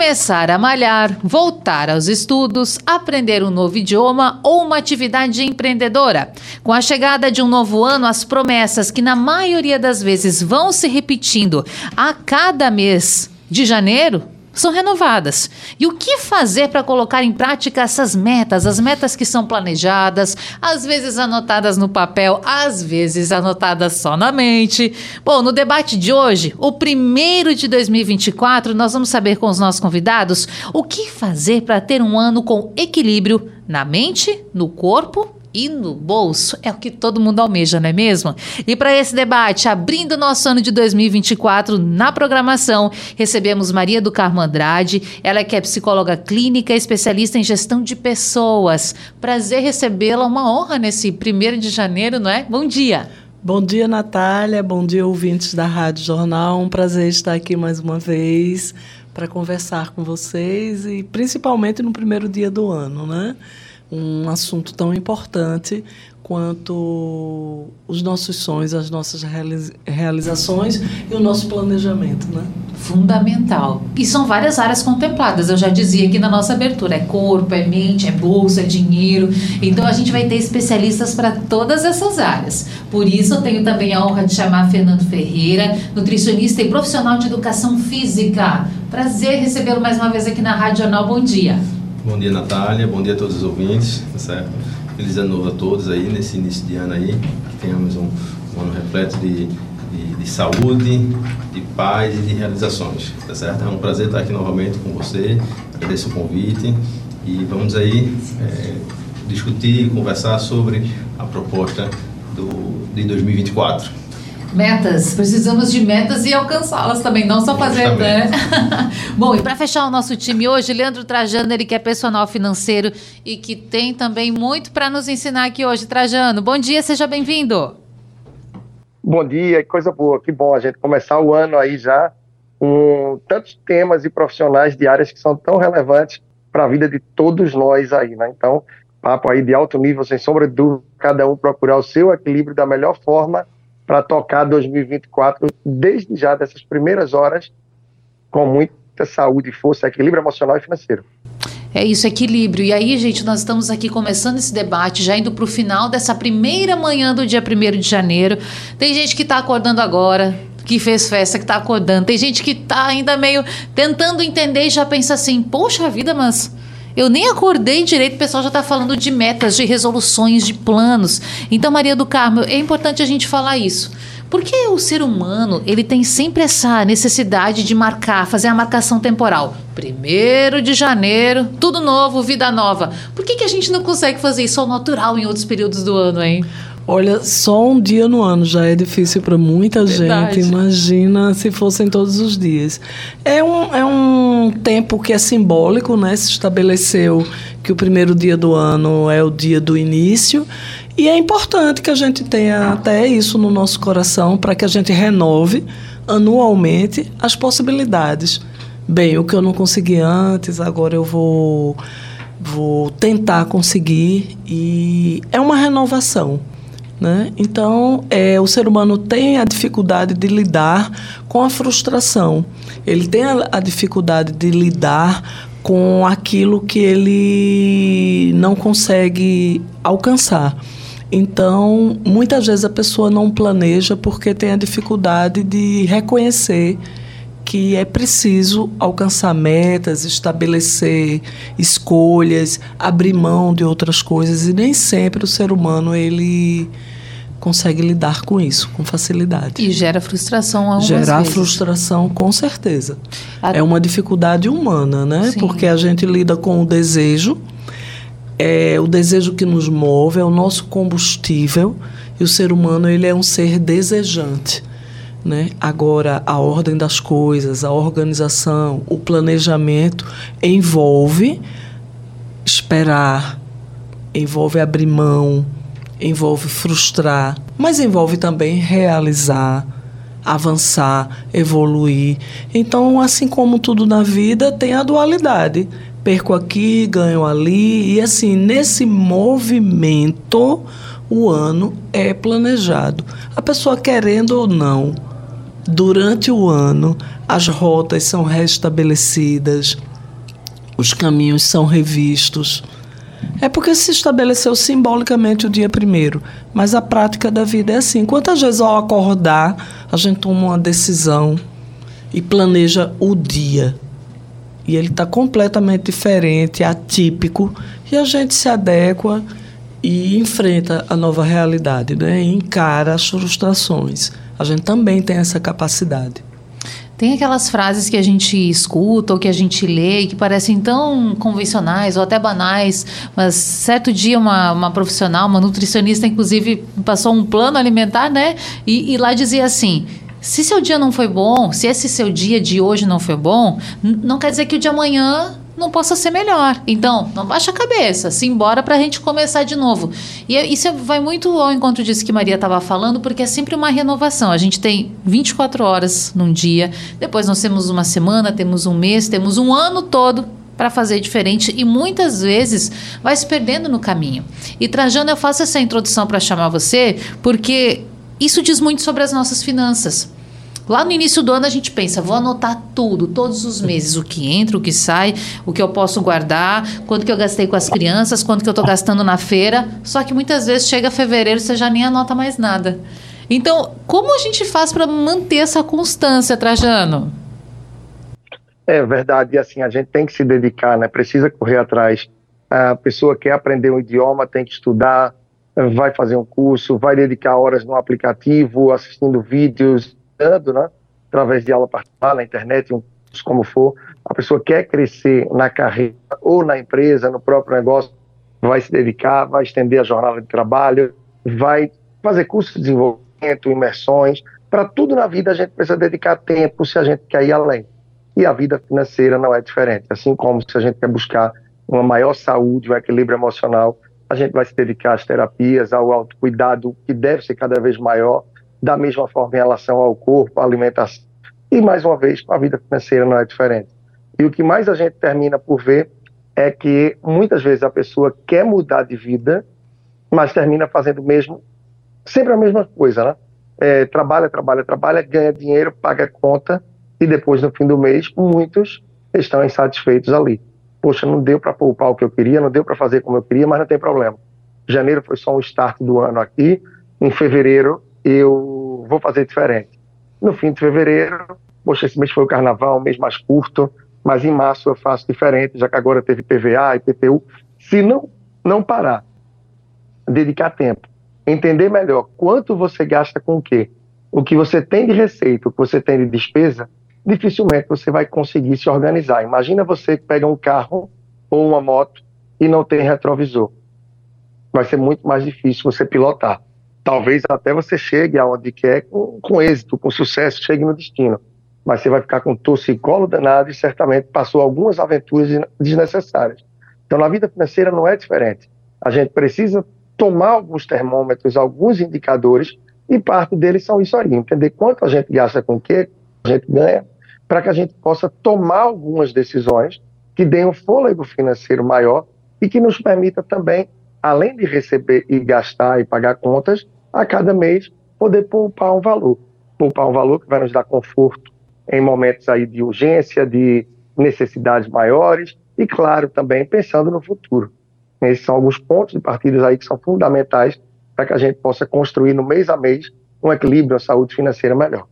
Começar a malhar, voltar aos estudos, aprender um novo idioma ou uma atividade empreendedora. Com a chegada de um novo ano, as promessas que na maioria das vezes vão se repetindo a cada mês de janeiro são renovadas. E o que fazer para colocar em prática essas metas? As metas que são planejadas, às vezes anotadas no papel, às vezes anotadas só na mente. Bom, no debate de hoje, o primeiro de 2024, nós vamos saber com os nossos convidados o que fazer para ter um ano com equilíbrio na mente, no corpo e no bolso é o que todo mundo almeja, não é mesmo? E para esse debate, abrindo nosso ano de 2024 na programação, recebemos Maria do Carmo Andrade, ela que é psicóloga clínica, especialista em gestão de pessoas. Prazer recebê-la, uma honra nesse primeiro de janeiro, não é? Bom dia. Bom dia, Natália. Bom dia, ouvintes da Rádio Jornal. Um prazer estar aqui mais uma vez para conversar com vocês e principalmente no primeiro dia do ano, né? Um assunto tão importante quanto os nossos sonhos, as nossas realizações e o nosso planejamento, né? Fundamental. E são várias áreas contempladas. Eu já dizia aqui na nossa abertura: é corpo, é mente, é bolsa, é dinheiro. Então a gente vai ter especialistas para todas essas áreas. Por isso eu tenho também a honra de chamar Fernando Ferreira, nutricionista e profissional de educação física. Prazer recebê-lo mais uma vez aqui na Rádio Jornal. Bom dia. Bom dia, Natália. Bom dia a todos os ouvintes. Tá certo? Feliz ano novo a todos aí, nesse início de ano aí. Que tenhamos um, um ano repleto de, de, de, saúde, de paz e de realizações. Tá certo? É um prazer estar aqui novamente com você. Agradeço o convite. E vamos aí é, discutir e conversar sobre a proposta do, de 2024. Metas, precisamos de metas e alcançá-las também, não só fazer, né? Bom, e para fechar o nosso time hoje, Leandro Trajano, ele que é personal financeiro e que tem também muito para nos ensinar aqui hoje. Trajano, bom dia, seja bem-vindo. Bom dia, coisa boa, que bom a gente começar o ano aí já com tantos temas e profissionais de áreas que são tão relevantes para a vida de todos nós aí, né? Então, papo aí de alto nível, sem sombra de dúvida, cada um procurar o seu equilíbrio da melhor forma para tocar 2024 desde já dessas primeiras horas com muita saúde, força, equilíbrio emocional e financeiro. É isso, equilíbrio. E aí, gente, nós estamos aqui começando esse debate, já indo para o final dessa primeira manhã do dia 1 de janeiro. Tem gente que está acordando agora, que fez festa, que está acordando. Tem gente que está ainda meio tentando entender e já pensa assim: poxa vida, mas eu nem acordei direito, o pessoal já está falando de metas, de resoluções, de planos. Então, Maria do Carmo, é importante a gente falar isso. Porque o ser humano, ele tem sempre essa necessidade de marcar, fazer a marcação temporal. Primeiro de janeiro, tudo novo, vida nova. Por que, que a gente não consegue fazer isso ao natural em outros períodos do ano, hein? Olha, só um dia no ano já é difícil para muita Verdade. gente. Imagina se fossem todos os dias. É um, é um tempo que é simbólico, né? Se estabeleceu que o primeiro dia do ano é o dia do início. E é importante que a gente tenha até isso no nosso coração para que a gente renove anualmente as possibilidades. Bem, o que eu não consegui antes, agora eu vou vou tentar conseguir e é uma renovação. Né? Então, é, o ser humano tem a dificuldade de lidar com a frustração, ele tem a, a dificuldade de lidar com aquilo que ele não consegue alcançar. Então, muitas vezes a pessoa não planeja porque tem a dificuldade de reconhecer que é preciso alcançar metas, estabelecer escolhas, abrir mão de outras coisas e nem sempre o ser humano ele consegue lidar com isso com facilidade. E gera frustração algumas Gerar vezes. frustração, com certeza. A... É uma dificuldade humana, né? Sim. Porque a gente lida com o desejo, é o desejo que nos move, é o nosso combustível, e o ser humano ele é um ser desejante. Né? Agora, a ordem das coisas, a organização, o planejamento envolve esperar, envolve abrir mão, envolve frustrar, mas envolve também realizar, avançar, evoluir. Então, assim como tudo na vida, tem a dualidade. Perco aqui, ganho ali, e assim, nesse movimento, o ano é planejado. A pessoa querendo ou não, durante o ano, as rotas são restabelecidas, os caminhos são revistos. É porque se estabeleceu simbolicamente o dia primeiro, mas a prática da vida é assim. Quantas vezes ao acordar a gente toma uma decisão e planeja o dia e ele está completamente diferente, atípico e a gente se adequa e enfrenta a nova realidade, né? E encara as frustrações. A gente também tem essa capacidade. Tem aquelas frases que a gente escuta ou que a gente lê que parecem tão convencionais ou até banais, mas certo dia uma, uma profissional, uma nutricionista, inclusive, passou um plano alimentar, né? E, e lá dizia assim: se seu dia não foi bom, se esse seu dia de hoje não foi bom, não quer dizer que o de amanhã não possa ser melhor. Então, não baixa a cabeça, se embora para a gente começar de novo. E é, isso vai muito ao encontro disso que Maria estava falando, porque é sempre uma renovação. A gente tem 24 horas num dia, depois nós temos uma semana, temos um mês, temos um ano todo para fazer diferente e muitas vezes vai se perdendo no caminho. E Trajano, eu faço essa introdução para chamar você, porque isso diz muito sobre as nossas finanças. Lá no início do ano a gente pensa, vou anotar tudo, todos os meses, o que entra, o que sai, o que eu posso guardar, quanto que eu gastei com as crianças, quanto que eu estou gastando na feira. Só que muitas vezes chega fevereiro você já nem anota mais nada. Então, como a gente faz para manter essa constância, Trajano? É verdade, e assim, a gente tem que se dedicar, né? Precisa correr atrás. A pessoa quer aprender um idioma, tem que estudar, vai fazer um curso, vai dedicar horas no aplicativo, assistindo vídeos, estudando, né? Através de aula particular na internet, um curso como for. A pessoa quer crescer na carreira ou na empresa, no próprio negócio, vai se dedicar, vai estender a jornada de trabalho, vai fazer cursos de desenvolvimento, imersões. Para tudo na vida a gente precisa dedicar tempo se a gente quer ir além. E a vida financeira não é diferente. Assim como se a gente quer buscar uma maior saúde, um equilíbrio emocional, a gente vai se dedicar às terapias, ao autocuidado, que deve ser cada vez maior, da mesma forma em relação ao corpo, à alimentação. E, mais uma vez, a vida financeira não é diferente. E o que mais a gente termina por ver é que muitas vezes a pessoa quer mudar de vida, mas termina fazendo mesmo sempre a mesma coisa, né? É, trabalha, trabalha, trabalha, ganha dinheiro, paga conta e depois no fim do mês muitos estão insatisfeitos ali. Poxa, não deu para poupar o que eu queria, não deu para fazer como eu queria, mas não tem problema. Janeiro foi só um start do ano aqui. Em fevereiro eu vou fazer diferente. No fim de fevereiro, poxa, esse mês foi o carnaval, um mês mais curto, mas em março eu faço diferente, já que agora teve PVA e PTU. Se não, não parar, dedicar tempo, entender melhor quanto você gasta com o quê, o que você tem de receita, o que você tem de despesa, dificilmente você vai conseguir se organizar. Imagina você que pega um carro ou uma moto e não tem retrovisor. Vai ser muito mais difícil você pilotar talvez até você chegue aonde quer com, com êxito, com sucesso, chegue no destino. Mas você vai ficar com torcicolo danado e certamente passou algumas aventuras desnecessárias. Então, na vida financeira não é diferente. A gente precisa tomar alguns termômetros, alguns indicadores, e parte deles são isso aí: entender quanto a gente gasta com o que a gente ganha, para que a gente possa tomar algumas decisões que deem um fôlego financeiro maior e que nos permita também além de receber e gastar e pagar contas, a cada mês poder poupar um valor. Poupar um valor que vai nos dar conforto em momentos aí de urgência, de necessidades maiores e, claro, também pensando no futuro. Esses são alguns pontos de partida aí que são fundamentais para que a gente possa construir no mês a mês um equilíbrio, a saúde financeira melhor.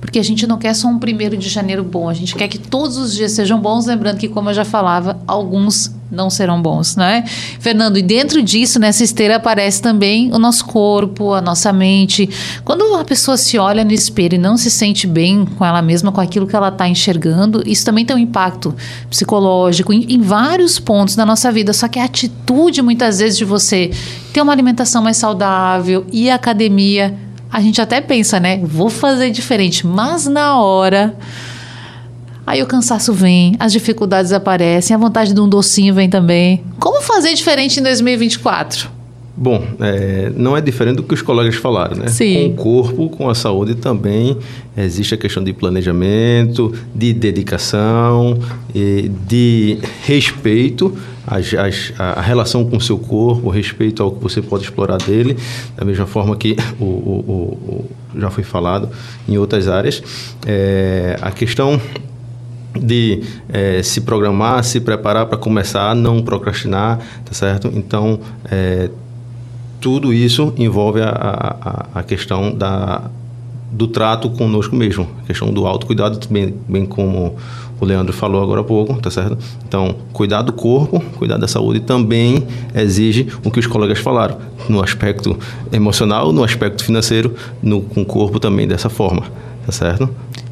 Porque a gente não quer só um primeiro de janeiro bom, a gente quer que todos os dias sejam bons, lembrando que, como eu já falava, alguns não serão bons, né? Fernando, e dentro disso, nessa esteira aparece também o nosso corpo, a nossa mente. Quando a pessoa se olha no espelho e não se sente bem com ela mesma, com aquilo que ela está enxergando, isso também tem um impacto psicológico em, em vários pontos da nossa vida. Só que a atitude, muitas vezes, de você ter uma alimentação mais saudável e academia a gente até pensa, né? Vou fazer diferente, mas na hora. Aí o cansaço vem, as dificuldades aparecem, a vontade de um docinho vem também. Como fazer diferente em 2024? Bom, é, não é diferente do que os colegas falaram, né? Sim. Com o corpo, com a saúde também existe a questão de planejamento, de dedicação, de respeito às, às, à relação com o seu corpo, respeito ao que você pode explorar dele, da mesma forma que o, o, o já foi falado em outras áreas. É, a questão de é, se programar, se preparar para começar, não procrastinar, tá certo? Então, é, tudo isso envolve a, a, a questão da, do trato conosco mesmo, a questão do autocuidado, bem, bem como o Leandro falou agora há pouco, tá certo? Então, cuidar do corpo, cuidar da saúde também exige o que os colegas falaram, no aspecto emocional, no aspecto financeiro, no, com o corpo também dessa forma, tá certo?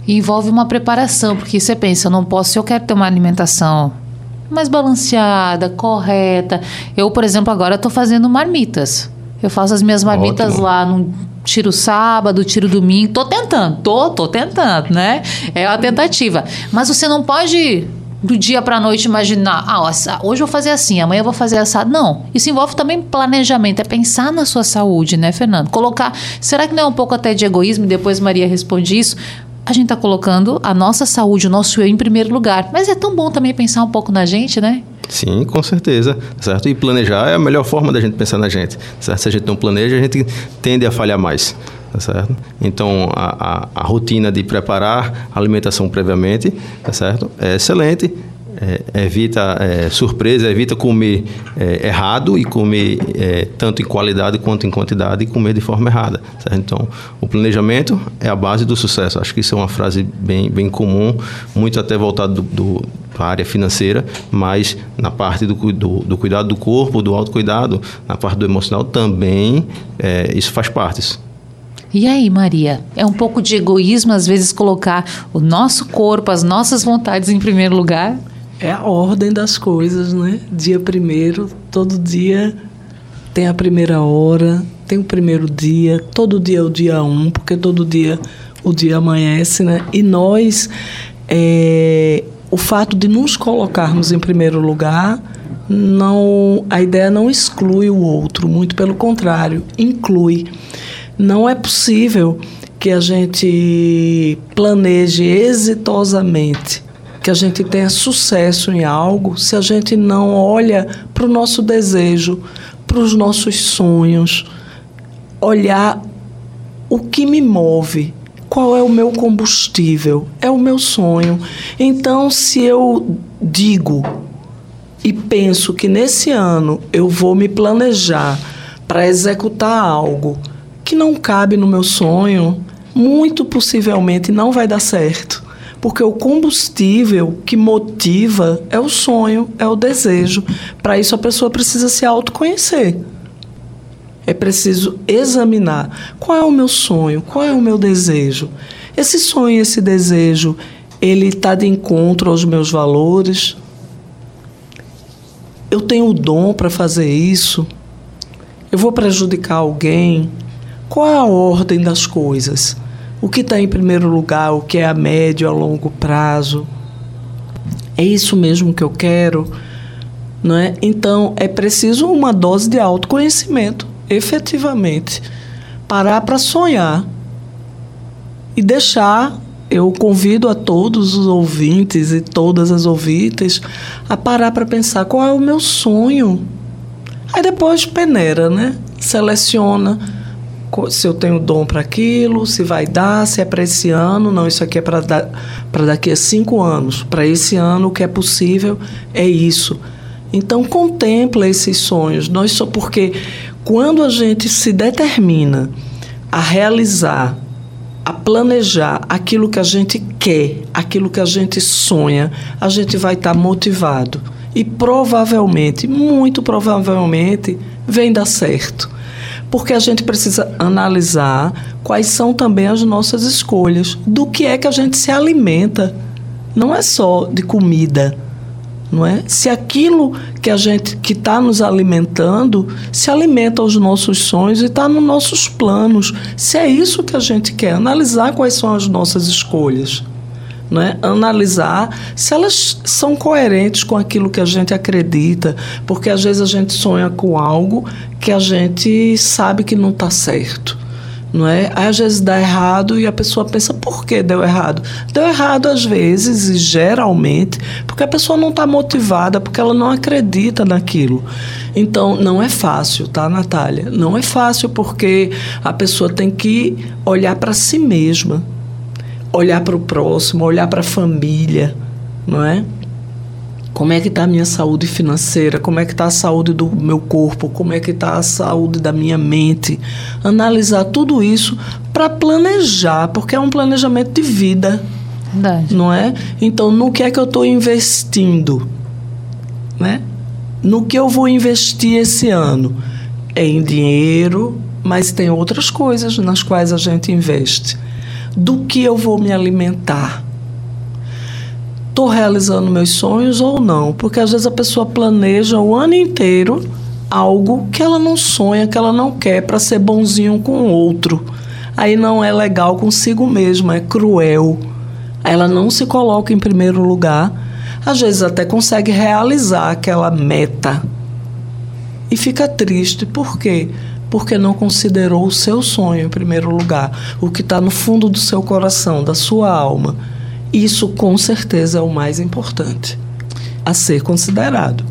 E envolve uma preparação, porque você pensa, eu não posso, se eu quero ter uma alimentação mais balanceada, correta. Eu, por exemplo, agora estou fazendo marmitas. Eu faço as minhas marmitas Ótimo. lá, no tiro sábado, tiro domingo. Tô tentando, tô, tô tentando, né? É uma tentativa. Mas você não pode do dia para noite imaginar, ah, hoje eu vou fazer assim, amanhã eu vou fazer assado. Não, isso envolve também planejamento, é pensar na sua saúde, né, Fernando? Colocar, será que não é um pouco até de egoísmo? Depois Maria responde isso. A gente está colocando a nossa saúde, o nosso eu em primeiro lugar. Mas é tão bom também pensar um pouco na gente, né? Sim, com certeza, certo? E planejar é a melhor forma da gente pensar na gente, certo? Se a gente não planeja, a gente tende a falhar mais, tá certo? Então, a, a, a rotina de preparar a alimentação previamente, tá certo? É excelente, é, evita é, surpresa, evita comer é, errado e comer é, tanto em qualidade quanto em quantidade e comer de forma errada. Certo? Então, o planejamento é a base do sucesso. Acho que isso é uma frase bem, bem comum, muito até voltado do, do a área financeira, mas na parte do, do, do, cuidado do corpo, do autocuidado, na parte do emocional também, é, isso faz parte. E aí, Maria? É um pouco de egoísmo, às vezes, colocar o nosso corpo, as nossas vontades em primeiro lugar? É a ordem das coisas, né? Dia primeiro, todo dia tem a primeira hora, tem o primeiro dia, todo dia é o dia um, porque todo dia o dia amanhece, né? E nós, é, o fato de nos colocarmos em primeiro lugar, não, a ideia não exclui o outro, muito pelo contrário, inclui. Não é possível que a gente planeje exitosamente que a gente tenha sucesso em algo se a gente não olha para o nosso desejo, para os nossos sonhos, olhar o que me move, qual é o meu combustível, é o meu sonho. Então, se eu digo e penso que nesse ano eu vou me planejar para executar algo que não cabe no meu sonho, muito possivelmente não vai dar certo. Porque o combustível que motiva é o sonho, é o desejo. Para isso, a pessoa precisa se autoconhecer. É preciso examinar qual é o meu sonho, qual é o meu desejo. Esse sonho, esse desejo, ele está de encontro aos meus valores. Eu tenho o dom para fazer isso. Eu vou prejudicar alguém. Qual é a ordem das coisas? O que está em primeiro lugar, o que é a médio, a longo prazo. É isso mesmo que eu quero, não é? Então é preciso uma dose de autoconhecimento, efetivamente, parar para sonhar e deixar. Eu convido a todos os ouvintes e todas as ouvintes a parar para pensar qual é o meu sonho. Aí depois peneira, né? Seleciona se eu tenho dom para aquilo, se vai dar, se é para esse ano, não, isso aqui é para daqui a cinco anos. Para esse ano, o que é possível é isso. Então, contempla esses sonhos. Nós só porque quando a gente se determina a realizar, a planejar aquilo que a gente quer, aquilo que a gente sonha, a gente vai estar tá motivado. E provavelmente, muito provavelmente, vem dar certo porque a gente precisa analisar quais são também as nossas escolhas, do que é que a gente se alimenta. Não é só de comida, não é? Se aquilo que a gente que está nos alimentando se alimenta aos nossos sonhos e está nos nossos planos, se é isso que a gente quer, analisar quais são as nossas escolhas. Né? analisar se elas são coerentes com aquilo que a gente acredita, porque às vezes a gente sonha com algo que a gente sabe que não está certo. Não é? Aí, às vezes dá errado e a pessoa pensa por que deu errado. Deu errado às vezes e geralmente porque a pessoa não está motivada, porque ela não acredita naquilo. Então não é fácil, tá, Natália? Não é fácil porque a pessoa tem que olhar para si mesma olhar para o próximo, olhar para a família, não é? Como é que está a minha saúde financeira? Como é que está a saúde do meu corpo? Como é que está a saúde da minha mente? Analisar tudo isso para planejar, porque é um planejamento de vida. Verdade. Não é? Então, no que é que eu estou investindo? Né? No que eu vou investir esse ano? É em dinheiro, mas tem outras coisas nas quais a gente investe do que eu vou me alimentar. Estou realizando meus sonhos ou não? Porque às vezes a pessoa planeja o ano inteiro algo que ela não sonha, que ela não quer para ser bonzinho com o outro. Aí não é legal consigo mesma, é cruel. Ela não se coloca em primeiro lugar. Às vezes até consegue realizar aquela meta. E fica triste. Por quê? porque não considerou o seu sonho em primeiro lugar, o que está no fundo do seu coração, da sua alma. Isso com certeza é o mais importante a ser considerado.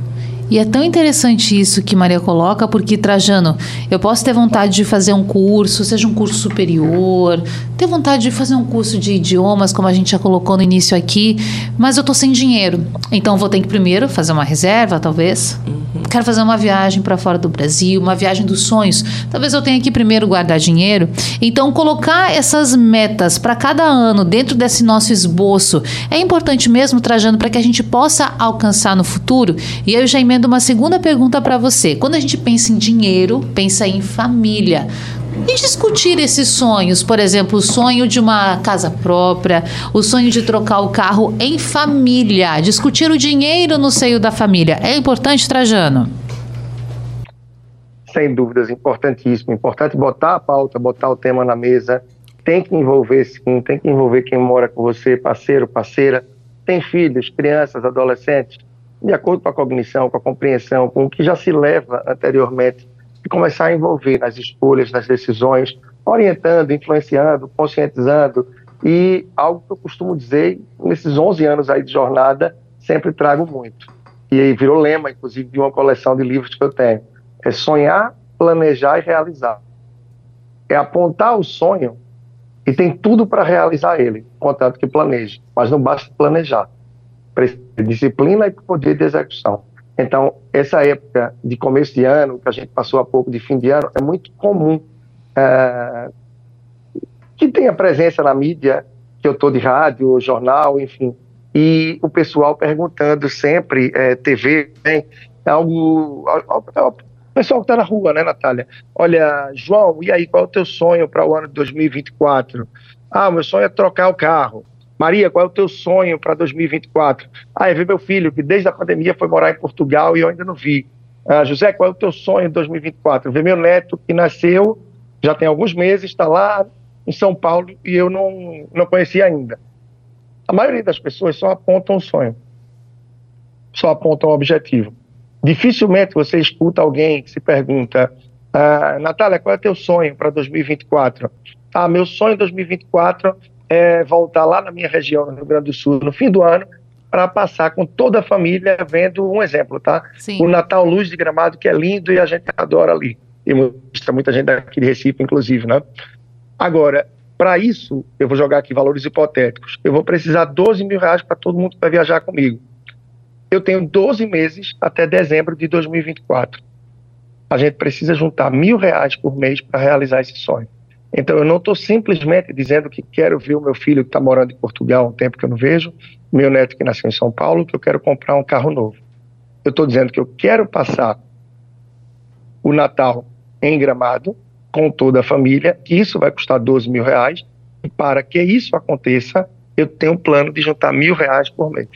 E é tão interessante isso que Maria coloca, porque, Trajano, eu posso ter vontade de fazer um curso, seja um curso superior, ter vontade de fazer um curso de idiomas, como a gente já colocou no início aqui, mas eu tô sem dinheiro. Então vou ter que primeiro fazer uma reserva, talvez. Uhum. Quero fazer uma viagem para fora do Brasil, uma viagem dos sonhos. Talvez eu tenha que primeiro guardar dinheiro. Então colocar essas metas para cada ano dentro desse nosso esboço é importante mesmo, Trajano, para que a gente possa alcançar no futuro. E eu já emendo uma segunda pergunta para você. Quando a gente pensa em dinheiro, pensa em família. E discutir esses sonhos, por exemplo, o sonho de uma casa própria, o sonho de trocar o carro em família, discutir o dinheiro no seio da família. É importante, Trajano? Sem dúvidas, importantíssimo. Importante botar a pauta, botar o tema na mesa. Tem que envolver, sim, tem que envolver quem mora com você, parceiro, parceira. Tem filhos, crianças, adolescentes de acordo com a cognição, com a compreensão, com o que já se leva anteriormente, e começar a envolver nas escolhas, nas decisões, orientando, influenciando, conscientizando. E algo que eu costumo dizer, nesses 11 anos aí de jornada, sempre trago muito. E aí virou lema, inclusive, de uma coleção de livros que eu tenho. É sonhar, planejar e realizar. É apontar o sonho e tem tudo para realizar ele, contanto que planeje. Mas não basta planejar disciplina e poder de execução. Então, essa época de começo de ano, que a gente passou há pouco de fim de ano, é muito comum é, que tenha presença na mídia, que eu estou de rádio, jornal, enfim, e o pessoal perguntando sempre, é, TV, né, algo, o pessoal que está na rua, né, Natália? Olha, João, e aí, qual é o teu sonho para o ano de 2024? Ah, meu sonho é trocar o carro. Maria, qual é o teu sonho para 2024? Ah, é ver meu filho, que desde a pandemia foi morar em Portugal e eu ainda não vi. Ah, José, qual é o teu sonho em 2024? Ver meu neto, que nasceu, já tem alguns meses, está lá em São Paulo e eu não, não conheci ainda. A maioria das pessoas só apontam um sonho, só apontam um objetivo. Dificilmente você escuta alguém que se pergunta, ah, Natália, qual é o teu sonho para 2024? Ah, meu sonho em 2024 é, voltar lá na minha região, no Rio Grande do Sul, no fim do ano, para passar com toda a família vendo um exemplo, tá? Sim. O Natal Luz de Gramado, que é lindo e a gente adora ali. E muita, muita gente daqui de Recife, inclusive, né? Agora, para isso, eu vou jogar aqui valores hipotéticos. Eu vou precisar 12 mil reais para todo mundo que vai viajar comigo. Eu tenho 12 meses até dezembro de 2024. A gente precisa juntar mil reais por mês para realizar esse sonho. Então, eu não estou simplesmente dizendo que quero ver o meu filho que está morando em Portugal há um tempo que eu não vejo, meu neto que nasceu em São Paulo, que eu quero comprar um carro novo. Eu estou dizendo que eu quero passar o Natal em Gramado com toda a família, que isso vai custar 12 mil reais, e para que isso aconteça, eu tenho um plano de juntar mil reais por mês.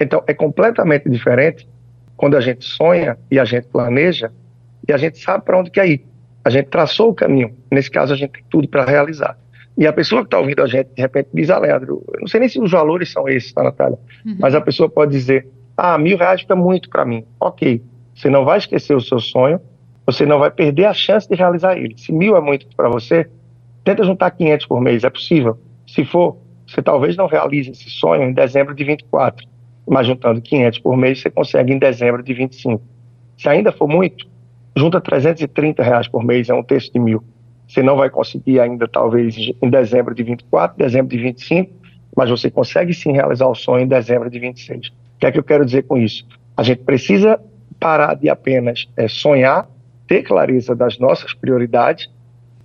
Então, é completamente diferente quando a gente sonha e a gente planeja e a gente sabe para onde quer ir. A gente traçou o caminho. Nesse caso, a gente tem tudo para realizar. E a pessoa que está ouvindo a gente, de repente, diz, ah, Leandro, eu não sei nem se os valores são esses, tá, Natália? Uhum. Mas a pessoa pode dizer, ah, mil reais fica muito para mim. Ok, você não vai esquecer o seu sonho, você não vai perder a chance de realizar ele. Se mil é muito para você, tenta juntar 500 por mês, é possível. Se for, você talvez não realize esse sonho em dezembro de 24, mas juntando 500 por mês, você consegue em dezembro de 25. Se ainda for muito, junta 330 reais por mês, é um terço de mil. Você não vai conseguir ainda, talvez, em dezembro de 24, dezembro de 25, mas você consegue sim realizar o sonho em dezembro de 26. O que é que eu quero dizer com isso? A gente precisa parar de apenas é, sonhar, ter clareza das nossas prioridades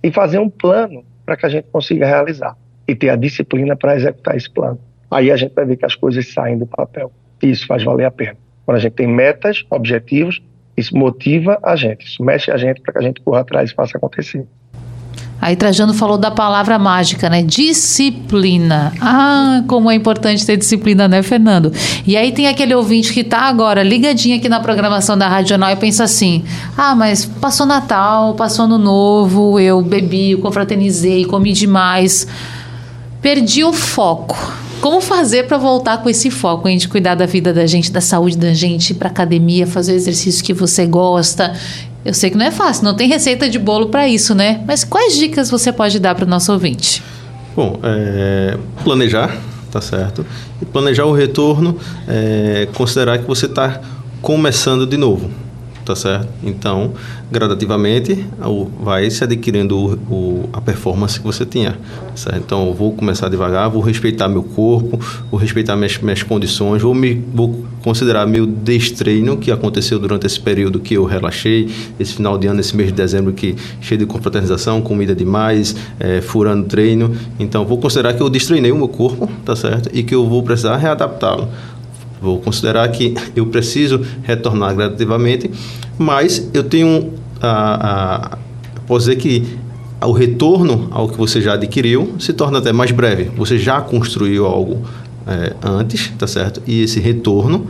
e fazer um plano para que a gente consiga realizar e ter a disciplina para executar esse plano. Aí a gente vai ver que as coisas saem do papel. E isso faz valer a pena. Quando a gente tem metas, objetivos, isso motiva a gente, isso mexe a gente para que a gente corra atrás e faça acontecer. Aí Trajano falou da palavra mágica, né? Disciplina. Ah, como é importante ter disciplina, né, Fernando? E aí tem aquele ouvinte que está agora ligadinho aqui na programação da Rádio Jornal e pensa assim: ah, mas passou Natal, passou Ano Novo, eu bebi, confraternizei, comi demais. Perdi o foco. Como fazer para voltar com esse foco, hein? De cuidar da vida da gente, da saúde da gente, ir para academia, fazer o exercício que você gosta eu sei que não é fácil, não tem receita de bolo para isso, né? Mas quais dicas você pode dar para o nosso ouvinte? Bom, é, planejar, tá certo? E planejar o retorno, é, considerar que você está começando de novo tá certo? Então, gradativamente, vai se adquirindo o, o, a performance que você tinha, certo? Então, eu vou começar devagar, vou respeitar meu corpo, vou respeitar minhas, minhas condições, vou, me, vou considerar meu destreino que aconteceu durante esse período que eu relaxei, esse final de ano, esse mês de dezembro que cheio de confraternização, comida demais, é, furando treino. Então, vou considerar que eu destreinei o meu corpo, tá certo? E que eu vou precisar readaptá-lo. Vou considerar que eu preciso retornar gradativamente, mas eu tenho a, a posso dizer que o retorno ao que você já adquiriu se torna até mais breve. Você já construiu algo é, antes, tá certo? E esse retorno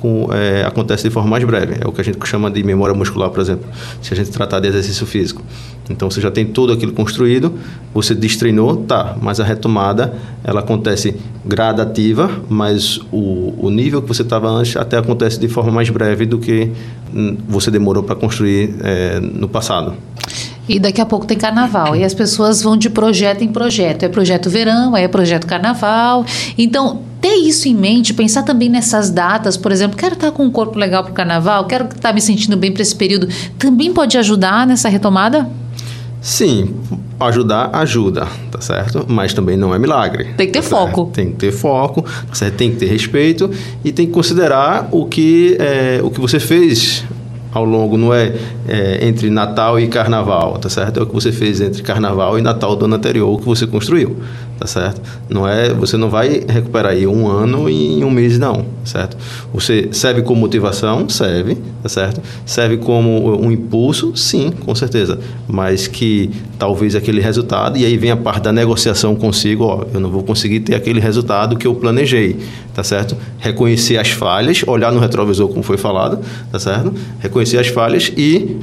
com, é, acontece de forma mais breve. É o que a gente chama de memória muscular, por exemplo, se a gente tratar de exercício físico. Então você já tem tudo aquilo construído, você destreinou, tá, mas a retomada ela acontece gradativa, mas o, o nível que você estava antes até acontece de forma mais breve do que hum, você demorou para construir é, no passado. E daqui a pouco tem carnaval. E as pessoas vão de projeto em projeto. É projeto verão, é projeto carnaval. Então, ter isso em mente, pensar também nessas datas, por exemplo, quero estar com um corpo legal para o carnaval, quero estar me sentindo bem para esse período, também pode ajudar nessa retomada? Sim, ajudar ajuda, tá certo? Mas também não é milagre. Tem que ter tá foco. Tem que ter foco, você tem que ter respeito e tem que considerar o que, é, o que você fez ao longo, não é, é, entre Natal e Carnaval, tá certo? É o que você fez entre Carnaval e Natal do ano anterior, o que você construiu, tá certo? Não é, você não vai recuperar aí um ano em um mês, não, certo? Você serve como motivação, serve, tá certo? Serve como um impulso, sim, com certeza, mas que talvez aquele resultado, e aí vem a parte da negociação consigo, ó, eu não vou conseguir ter aquele resultado que eu planejei, tá certo? Reconhecer as falhas, olhar no retrovisor, como foi falado, tá certo? Reconhecer as falhas e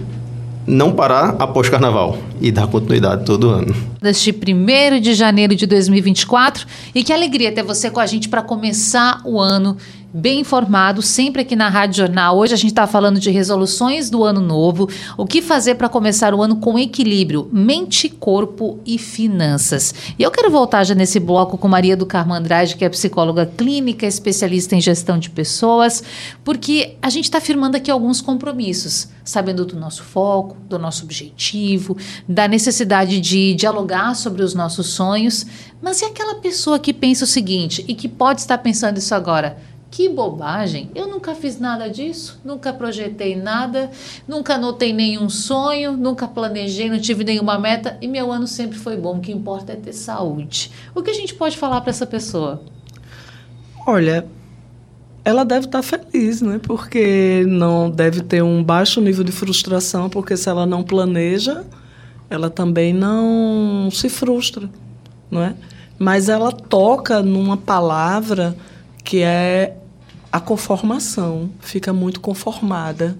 não parar após carnaval e dar continuidade todo ano. Deste 1 de janeiro de 2024 e que alegria ter você com a gente para começar o ano bem informado, sempre aqui na Rádio Jornal. Hoje a gente está falando de resoluções do ano novo, o que fazer para começar o ano com equilíbrio, mente, corpo e finanças. E eu quero voltar já nesse bloco com Maria do Carmo Andrade, que é psicóloga clínica, especialista em gestão de pessoas, porque a gente está firmando aqui alguns compromissos, sabendo do nosso foco, do nosso objetivo, da necessidade de dialogar sobre os nossos sonhos. Mas e aquela pessoa que pensa o seguinte e que pode estar pensando isso agora? Que bobagem! Eu nunca fiz nada disso, nunca projetei nada, nunca anotei nenhum sonho, nunca planejei, não tive nenhuma meta e meu ano sempre foi bom. O que importa é ter saúde. O que a gente pode falar para essa pessoa? Olha, ela deve estar feliz, né? Porque não deve ter um baixo nível de frustração, porque se ela não planeja, ela também não se frustra, não é? Mas ela toca numa palavra que é a conformação fica muito conformada,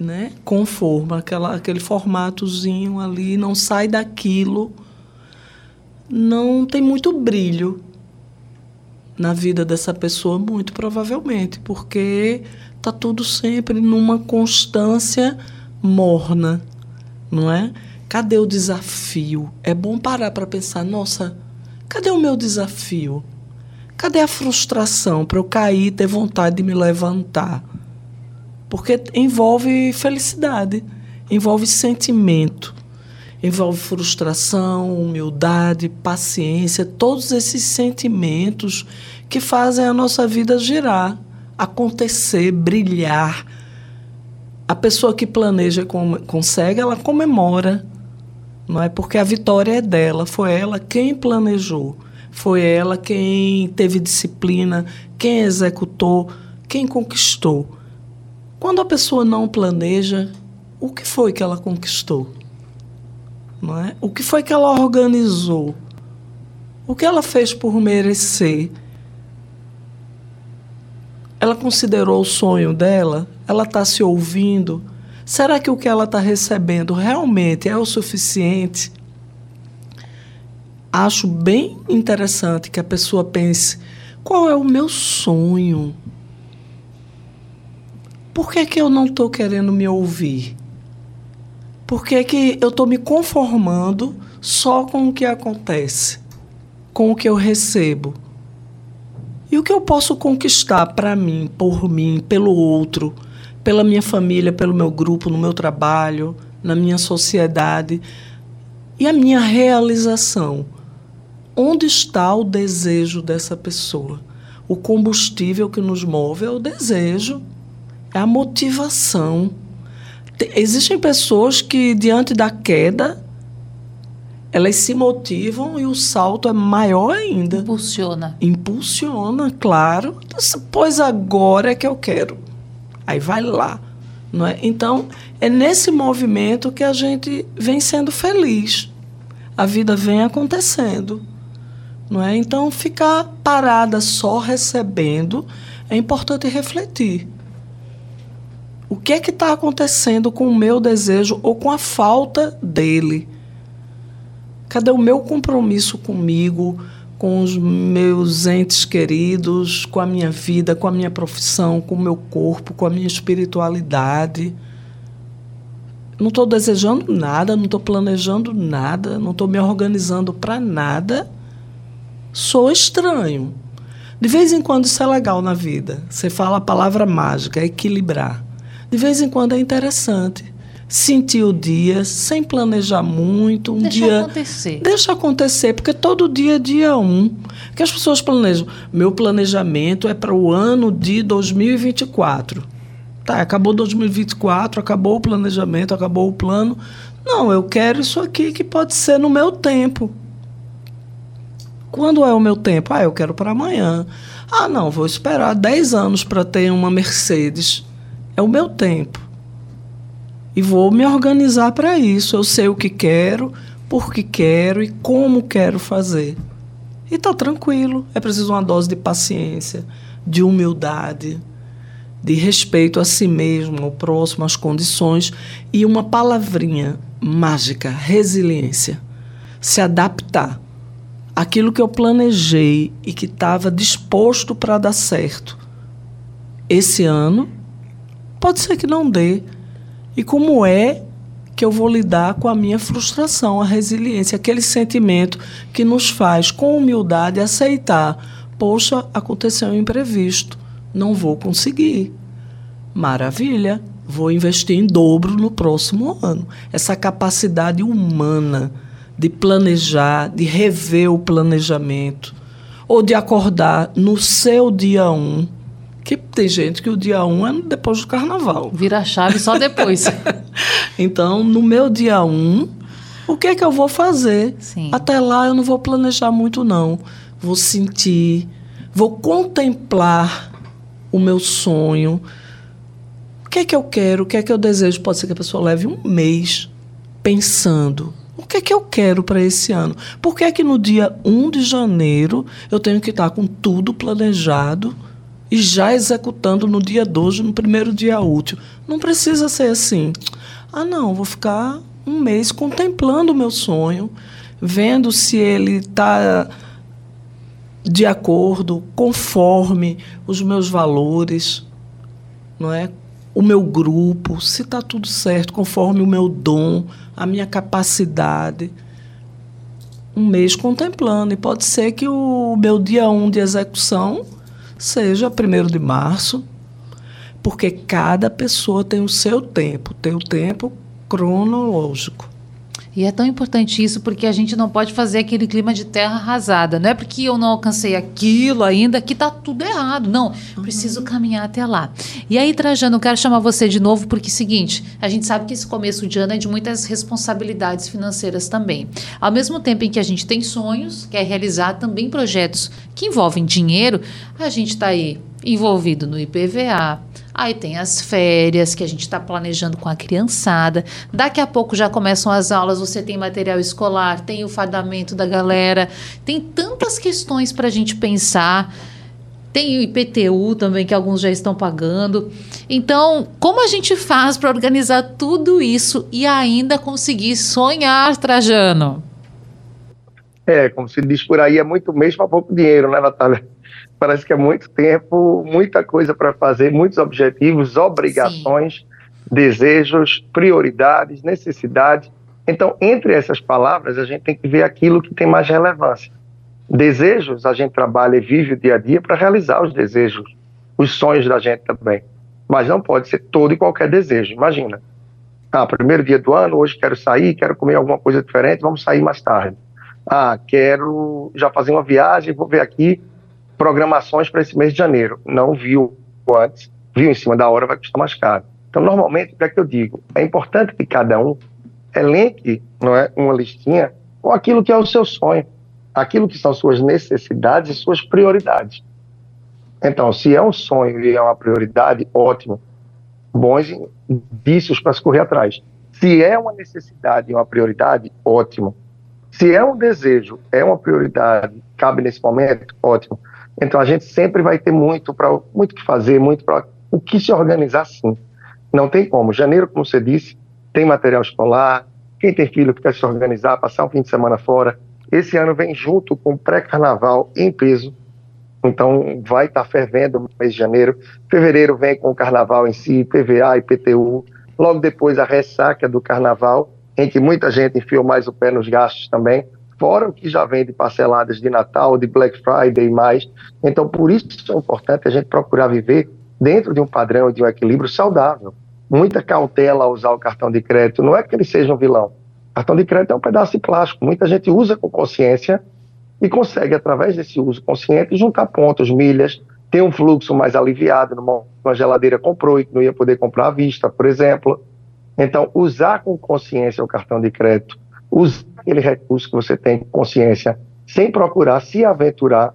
né? Conforma aquela, aquele formatozinho ali, não sai daquilo. não tem muito brilho na vida dessa pessoa, muito provavelmente, porque está tudo sempre numa constância morna, não é? Cadê o desafio? É bom parar para pensar, nossa, cadê o meu desafio? Cadê a frustração para eu cair e ter vontade de me levantar? Porque envolve felicidade, envolve sentimento, envolve frustração, humildade, paciência, todos esses sentimentos que fazem a nossa vida girar, acontecer, brilhar. A pessoa que planeja e consegue, ela comemora, não é? Porque a vitória é dela, foi ela quem planejou, foi ela quem teve disciplina, quem executou, quem conquistou. Quando a pessoa não planeja, o que foi que ela conquistou? Não é? O que foi que ela organizou? O que ela fez por merecer? Ela considerou o sonho dela? Ela está se ouvindo? Será que o que ela está recebendo realmente é o suficiente? Acho bem interessante que a pessoa pense: qual é o meu sonho? Por que, que eu não estou querendo me ouvir? Por que, que eu estou me conformando só com o que acontece, com o que eu recebo? E o que eu posso conquistar para mim, por mim, pelo outro, pela minha família, pelo meu grupo, no meu trabalho, na minha sociedade? E a minha realização? Onde está o desejo dessa pessoa? O combustível que nos move é o desejo é a motivação. Existem pessoas que, diante da queda, elas se motivam e o salto é maior ainda. Impulsiona. Impulsiona, claro. Pois agora é que eu quero. Aí vai lá. Não é? Então, é nesse movimento que a gente vem sendo feliz. A vida vem acontecendo. Não é? Então, ficar parada só recebendo é importante refletir. O que é que está acontecendo com o meu desejo ou com a falta dele? Cadê o meu compromisso comigo, com os meus entes queridos, com a minha vida, com a minha profissão, com o meu corpo, com a minha espiritualidade? Não estou desejando nada, não estou planejando nada, não estou me organizando para nada. Sou estranho. De vez em quando isso é legal na vida. Você fala a palavra mágica, equilibrar. De vez em quando é interessante sentir o dia sem planejar muito. Um deixa dia, acontecer. Deixa acontecer, porque todo dia é dia um. Que as pessoas planejam. Meu planejamento é para o ano de 2024. Tá, acabou 2024, acabou o planejamento, acabou o plano. Não, eu quero isso aqui que pode ser no meu tempo. Quando é o meu tempo? Ah, eu quero para amanhã. Ah, não, vou esperar 10 anos para ter uma Mercedes. É o meu tempo. E vou me organizar para isso. Eu sei o que quero, por que quero e como quero fazer. E está tranquilo. É preciso uma dose de paciência, de humildade, de respeito a si mesmo, ao próximo, às condições e uma palavrinha mágica, resiliência. Se adaptar. Aquilo que eu planejei e que estava disposto para dar certo esse ano Pode ser que não dê. E como é que eu vou lidar com a minha frustração, a resiliência, aquele sentimento que nos faz, com humildade, aceitar: poxa, aconteceu um imprevisto, não vou conseguir. Maravilha, vou investir em dobro no próximo ano. Essa capacidade humana de planejar, de rever o planejamento, ou de acordar no seu dia 1 um, que tem gente que o dia 1 um é depois do carnaval. Vira a chave só depois. então, no meu dia 1, um, o que é que eu vou fazer? Sim. Até lá eu não vou planejar muito, não. Vou sentir, vou contemplar o meu sonho. O que é que eu quero? O que é que eu desejo? Pode ser que a pessoa leve um mês pensando. Que é que eu quero para esse ano? Por que é que no dia 1 de janeiro eu tenho que estar com tudo planejado? e já executando no dia 12, no primeiro dia útil. Não precisa ser assim. Ah, não, vou ficar um mês contemplando o meu sonho, vendo se ele está de acordo, conforme os meus valores, não é? O meu grupo, se está tudo certo, conforme o meu dom, a minha capacidade. Um mês contemplando. E pode ser que o meu dia 1 um de execução seja 1 de março, porque cada pessoa tem o seu tempo, tem o tempo cronológico. E é tão importante isso porque a gente não pode fazer aquele clima de terra arrasada. Não é porque eu não alcancei aquilo ainda que está tudo errado. Não, uhum. preciso caminhar até lá. E aí, Trajano, eu quero chamar você de novo porque é seguinte, a gente sabe que esse começo de ano é de muitas responsabilidades financeiras também. Ao mesmo tempo em que a gente tem sonhos, quer realizar também projetos que envolvem dinheiro, a gente está aí envolvido no IPVA, Aí tem as férias que a gente está planejando com a criançada. Daqui a pouco já começam as aulas, você tem material escolar, tem o fardamento da galera. Tem tantas questões para a gente pensar. Tem o IPTU também, que alguns já estão pagando. Então, como a gente faz para organizar tudo isso e ainda conseguir sonhar, Trajano? É, como se diz por aí, é muito mês para pouco dinheiro, né, Natália? Parece que é muito tempo, muita coisa para fazer, muitos objetivos, obrigações, Sim. desejos, prioridades, necessidades. Então, entre essas palavras, a gente tem que ver aquilo que tem mais relevância. Desejos, a gente trabalha e vive o dia a dia para realizar os desejos, os sonhos da gente também. Mas não pode ser todo e qualquer desejo. Imagina. Ah, primeiro dia do ano, hoje quero sair, quero comer alguma coisa diferente, vamos sair mais tarde. Ah, quero já fazer uma viagem, vou ver aqui programações para esse mês de janeiro. Não viu antes, viu em cima da hora, vai custar mais caro. Então, normalmente, o que é que eu digo? É importante que cada um elenque não é, uma listinha com aquilo que é o seu sonho, aquilo que são suas necessidades e suas prioridades. Então, se é um sonho e é uma prioridade, ótimo. Bons indícios para se correr atrás. Se é uma necessidade e uma prioridade, ótimo. Se é um desejo, é uma prioridade, cabe nesse momento, ótimo. Então a gente sempre vai ter muito para muito que fazer, muito para o que se organizar sim. Não tem como. Janeiro, como você disse, tem material escolar. Quem tem filho quer se organizar, passar um fim de semana fora. Esse ano vem junto com o pré-carnaval em peso. Então vai estar tá fervendo no mês de janeiro. Fevereiro vem com o carnaval em si, PVA e PTU. Logo depois a ressaca do carnaval, em que muita gente enfiou mais o pé nos gastos também fora o que já vem de parceladas de Natal, de Black Friday e mais. Então, por isso é importante a gente procurar viver dentro de um padrão, de um equilíbrio saudável. Muita cautela ao usar o cartão de crédito. Não é que ele seja um vilão. Cartão de crédito é um pedaço de plástico. Muita gente usa com consciência e consegue, através desse uso consciente, juntar pontos, milhas, ter um fluxo mais aliviado numa geladeira comprou e que não ia poder comprar à vista, por exemplo. Então, usar com consciência o cartão de crédito, usar aquele recurso que você tem consciência, sem procurar se aventurar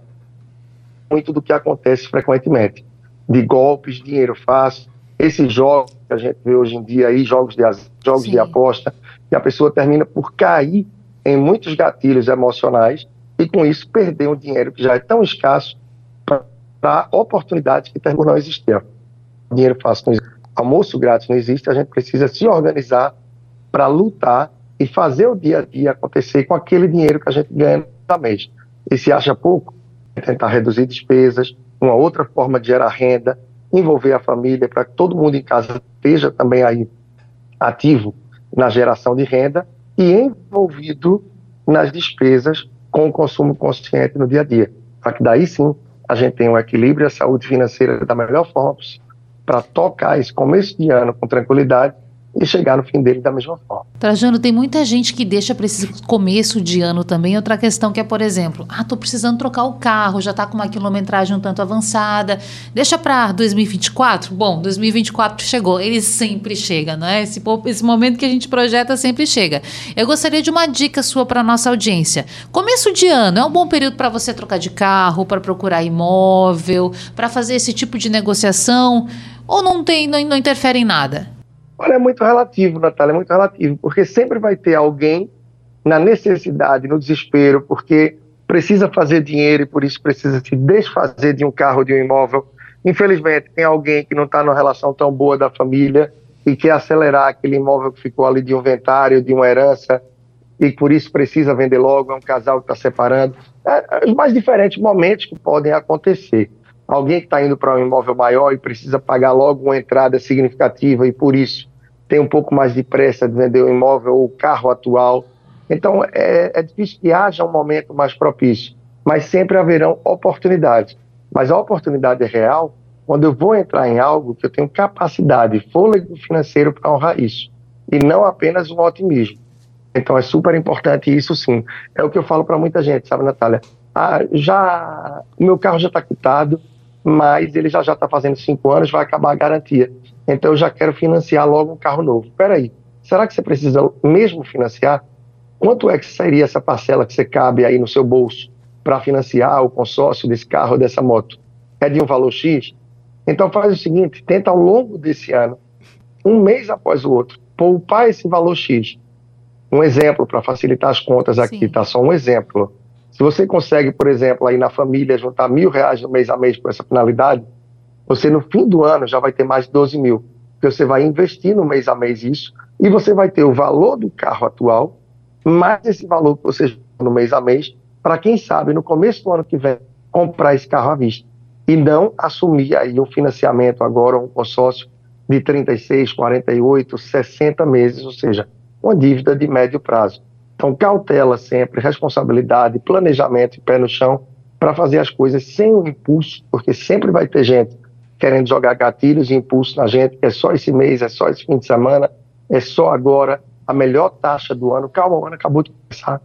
muito do que acontece frequentemente, de golpes, dinheiro fácil, esses jogos que a gente vê hoje em dia aí, jogos de, jogos de aposta, e a pessoa termina por cair em muitos gatilhos emocionais e com isso perder um dinheiro que já é tão escasso para oportunidades que terminam não existir. Dinheiro fácil não existe. Almoço grátis não existe, a gente precisa se organizar para lutar e fazer o dia a dia acontecer com aquele dinheiro que a gente ganha no mês. E se acha pouco, é tentar reduzir despesas, uma outra forma de gerar renda, envolver a família para que todo mundo em casa esteja também aí ativo na geração de renda e envolvido nas despesas com o consumo consciente no dia a dia, para que daí sim a gente tenha um equilíbrio e a saúde financeira da melhor forma para tocar esse começo de ano com tranquilidade e chegar no fim dele da mesma forma. Trajano, tem muita gente que deixa para esse começo de ano também outra questão que é, por exemplo, ah, tô precisando trocar o carro, já está com uma quilometragem um tanto avançada, deixa para 2024? Bom, 2024 chegou, ele sempre chega, não é? Esse, esse momento que a gente projeta sempre chega. Eu gostaria de uma dica sua para nossa audiência. Começo de ano é um bom período para você trocar de carro, para procurar imóvel, para fazer esse tipo de negociação ou não tem, não, não interfere em nada? Olha, é muito relativo, Natália, é muito relativo, porque sempre vai ter alguém na necessidade, no desespero, porque precisa fazer dinheiro e por isso precisa se desfazer de um carro, de um imóvel. Infelizmente, tem alguém que não está numa relação tão boa da família e quer acelerar aquele imóvel que ficou ali de um inventário, de uma herança, e por isso precisa vender logo, é um casal que está separando. É, é, os mais diferentes momentos que podem acontecer. Alguém que está indo para um imóvel maior e precisa pagar logo uma entrada significativa e por isso tem um pouco mais de pressa de vender o imóvel ou o carro atual. Então é, é difícil que haja um momento mais propício, mas sempre haverão oportunidades. Mas a oportunidade é real quando eu vou entrar em algo que eu tenho capacidade, fôlego financeiro para honrar isso, e não apenas um otimismo. Então é super importante isso sim. É o que eu falo para muita gente, sabe, Natália? Ah, já o meu carro já está quitado, mas ele já já está fazendo cinco anos, vai acabar a garantia. Então eu já quero financiar logo um carro novo. Espera aí, será que você precisa mesmo financiar? Quanto é que seria essa parcela que você cabe aí no seu bolso para financiar o consórcio desse carro ou dessa moto? É de um valor X? Então faz o seguinte, tenta ao longo desse ano, um mês após o outro, poupar esse valor X um exemplo para facilitar as contas aqui, Sim. tá? Só um exemplo. Se você consegue, por exemplo, aí na família juntar mil reais no mês a mês com essa finalidade, você no fim do ano já vai ter mais de 12 mil. Porque você vai investir no mês a mês isso, e você vai ter o valor do carro atual, mais esse valor que você no mês a mês, para quem sabe no começo do ano que vem comprar esse carro à vista. E não assumir aí um financiamento agora, um consórcio de 36, 48, 60 meses, ou seja, uma dívida de médio prazo. Então, cautela sempre, responsabilidade, planejamento e pé no chão para fazer as coisas sem o impulso, porque sempre vai ter gente querendo jogar gatilhos e impulso na gente, é só esse mês, é só esse fim de semana, é só agora, a melhor taxa do ano. Calma, o ano acabou de começar.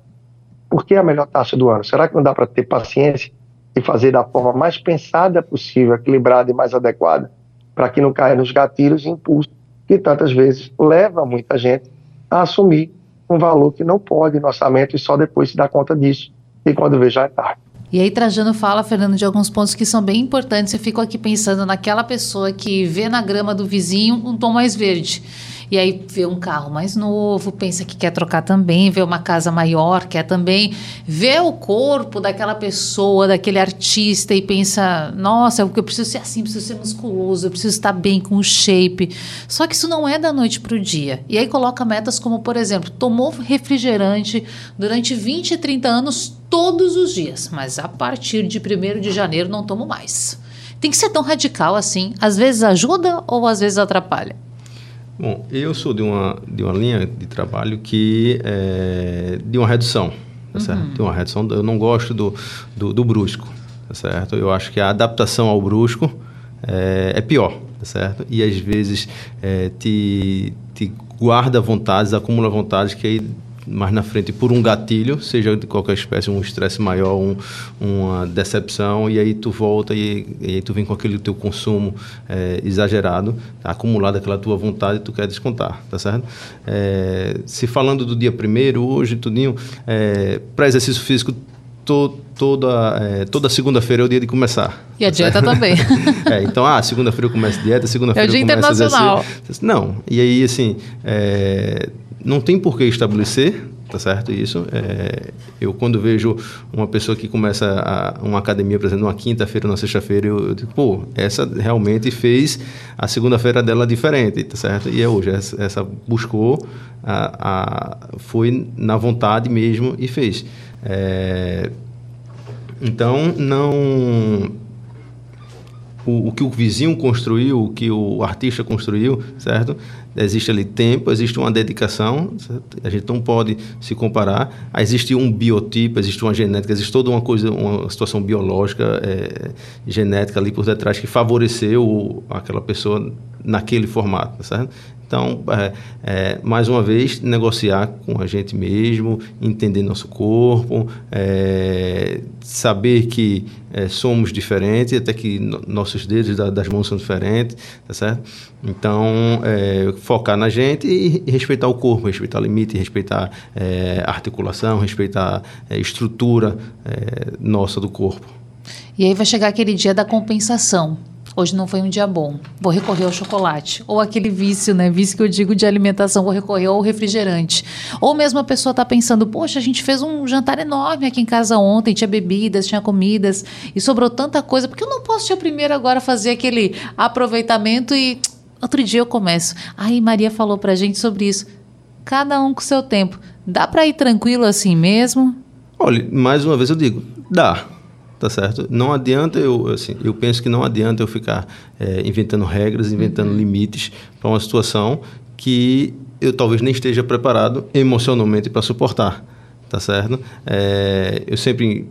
Por que a melhor taxa do ano? Será que não dá para ter paciência e fazer da forma mais pensada possível, equilibrada e mais adequada, para que não caia nos gatilhos e impulsos que tantas vezes leva muita gente a assumir um valor que não pode no orçamento e só depois se dá conta disso. E quando vê, já é tarde. E aí Trajano fala, Fernando, de alguns pontos que são bem importantes. Eu fico aqui pensando naquela pessoa que vê na grama do vizinho um tom mais verde e aí vê um carro mais novo, pensa que quer trocar também, vê uma casa maior, quer também, vê o corpo daquela pessoa, daquele artista e pensa, nossa, eu preciso ser assim, preciso ser musculoso, eu preciso estar bem com o shape. Só que isso não é da noite para o dia. E aí coloca metas como, por exemplo, tomou refrigerante durante 20, 30 anos todos os dias, mas a partir de 1 de janeiro não tomo mais. Tem que ser tão radical assim. Às vezes ajuda ou às vezes atrapalha? Bom, eu sou de uma, de uma linha de trabalho que é de uma redução, tá certo? Uhum. De uma redução, eu não gosto do, do, do, brusco, tá certo? Eu acho que a adaptação ao brusco é, é pior, tá certo? E às vezes é, te, te guarda vontades, acumula vontades que aí mais na frente por um gatilho, seja de qualquer espécie, um estresse maior, um, uma decepção, e aí tu volta e, e, aí tu vem com aquele teu consumo é, exagerado, tá acumulado aquela tua vontade e tu quer descontar, tá certo? É, se falando do dia primeiro, hoje, tudinho, é, para exercício físico, to, toda, é, toda segunda-feira é o dia de começar. E a dieta também. é, então, ah, segunda-feira eu começo dieta, segunda-feira é o dia internacional. Não, e aí, assim, é, não tem por que estabelecer, tá certo isso. É, eu quando vejo uma pessoa que começa a, uma academia, por exemplo, numa quinta-feira, na sexta-feira, eu, eu, digo, pô, essa realmente fez a segunda-feira dela diferente, tá certo? E é hoje, essa, essa buscou, a, a, foi na vontade mesmo e fez. É, então, não o, o, que o vizinho construiu, o que o artista construiu, certo? Existe ali tempo, existe uma dedicação, certo? a gente não pode se comparar. Existe um biotipo, existe uma genética, existe toda uma coisa, uma situação biológica, é, genética ali por detrás que favoreceu aquela pessoa naquele formato, certo? Então, é, é, mais uma vez, negociar com a gente mesmo, entender nosso corpo, é, saber que é, somos diferentes, até que no, nossos dedos da, das mãos são diferentes, tá certo? Então, é, focar na gente e, respeitar o corpo, respeitar o limite, respeitar é, articulação, respeitar a estrutura nossa do corpo. E aí vai chegar aquele dia da compensação hoje não foi um dia bom, vou recorrer ao chocolate. Ou aquele vício, né? Vício que eu digo de alimentação, vou recorrer ao refrigerante. Ou mesmo a pessoa está pensando, poxa, a gente fez um jantar enorme aqui em casa ontem, tinha bebidas, tinha comidas, e sobrou tanta coisa, porque eu não posso dia primeiro agora fazer aquele aproveitamento e outro dia eu começo. Aí Maria falou pra gente sobre isso. Cada um com seu tempo. Dá para ir tranquilo assim mesmo? Olha, mais uma vez eu digo, dá tá certo? Não adianta eu, assim, eu penso que não adianta eu ficar é, inventando regras, inventando uhum. limites para uma situação que eu talvez nem esteja preparado emocionalmente para suportar, tá certo? É, eu sempre,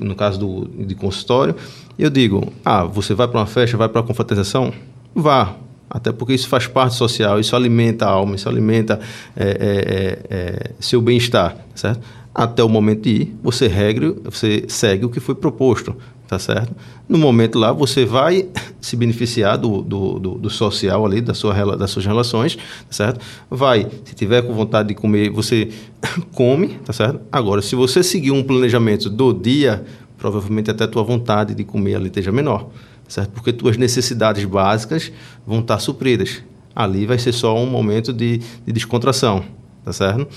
no caso do, de consultório, eu digo, ah, você vai para uma festa, vai para uma confraternização? Vá, até porque isso faz parte social, isso alimenta a alma, isso alimenta é, é, é, é seu bem-estar, certo? Até o momento de ir, você regra, você segue o que foi proposto, tá certo? No momento lá, você vai se beneficiar do, do, do, do social ali, da sua, das suas relações, tá certo? Vai, se tiver com vontade de comer, você come, tá certo? Agora, se você seguir um planejamento do dia, provavelmente até a tua vontade de comer ali esteja menor, certo? Porque tuas necessidades básicas vão estar supridas. Ali vai ser só um momento de, de descontração, tá certo?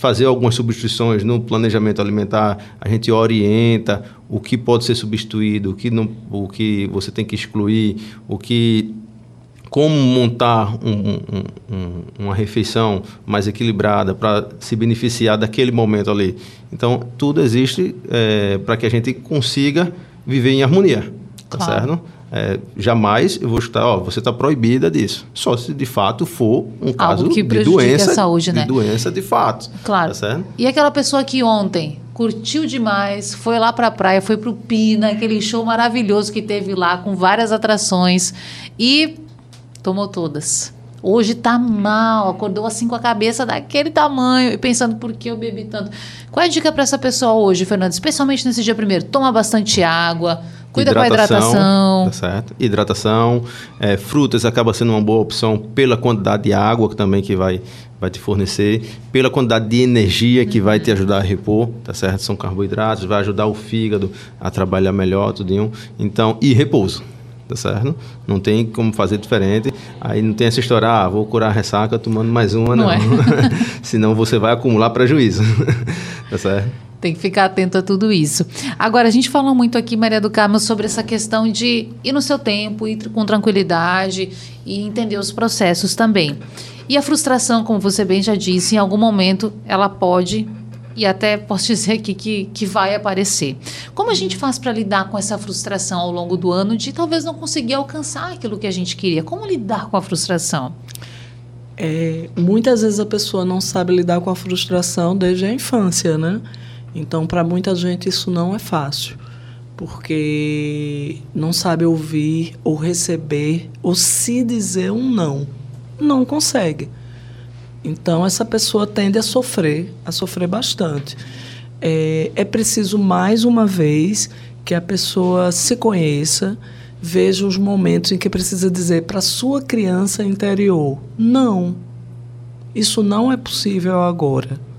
Fazer algumas substituições no planejamento alimentar, a gente orienta o que pode ser substituído, o que, não, o que você tem que excluir, o que como montar um, um, um, uma refeição mais equilibrada para se beneficiar daquele momento ali. Então, tudo existe é, para que a gente consiga viver em harmonia, tá claro. certo? É, jamais eu vou estar, ó, você está proibida disso. Só se de fato for um caso de doença, a saúde, né? de doença de fato. Claro. Tá e aquela pessoa que ontem curtiu demais, foi lá para a praia, foi para o Pina, aquele show maravilhoso que teve lá com várias atrações e tomou todas. Hoje tá mal, acordou assim com a cabeça daquele tamanho e pensando por que eu bebi tanto. Qual é a dica para essa pessoa hoje, Fernando? Especialmente nesse dia primeiro, toma bastante água, Cuida hidratação, com a hidratação. Tá certo. Hidratação. É, frutas acaba sendo uma boa opção pela quantidade de água que também que vai, vai te fornecer, pela quantidade de energia que uhum. vai te ajudar a repor, tá certo? São carboidratos, vai ajudar o fígado a trabalhar melhor, tudinho. Então, e repouso. Tá certo? Não tem como fazer diferente. Aí não tem essa história, ah, vou curar a ressaca tomando mais uma, não. não. É. Senão você vai acumular prejuízo. tá certo? Tem que ficar atento a tudo isso. Agora, a gente falou muito aqui, Maria do Carmo, sobre essa questão de ir no seu tempo, ir com tranquilidade e entender os processos também. E a frustração, como você bem já disse, em algum momento ela pode e até posso dizer aqui que, que vai aparecer. Como a gente faz para lidar com essa frustração ao longo do ano de talvez não conseguir alcançar aquilo que a gente queria? Como lidar com a frustração? É, muitas vezes a pessoa não sabe lidar com a frustração desde a infância, né? Então, para muita gente, isso não é fácil, porque não sabe ouvir ou receber ou se dizer um não. Não consegue. Então, essa pessoa tende a sofrer, a sofrer bastante. É, é preciso, mais uma vez, que a pessoa se conheça, veja os momentos em que precisa dizer para sua criança interior: não, isso não é possível agora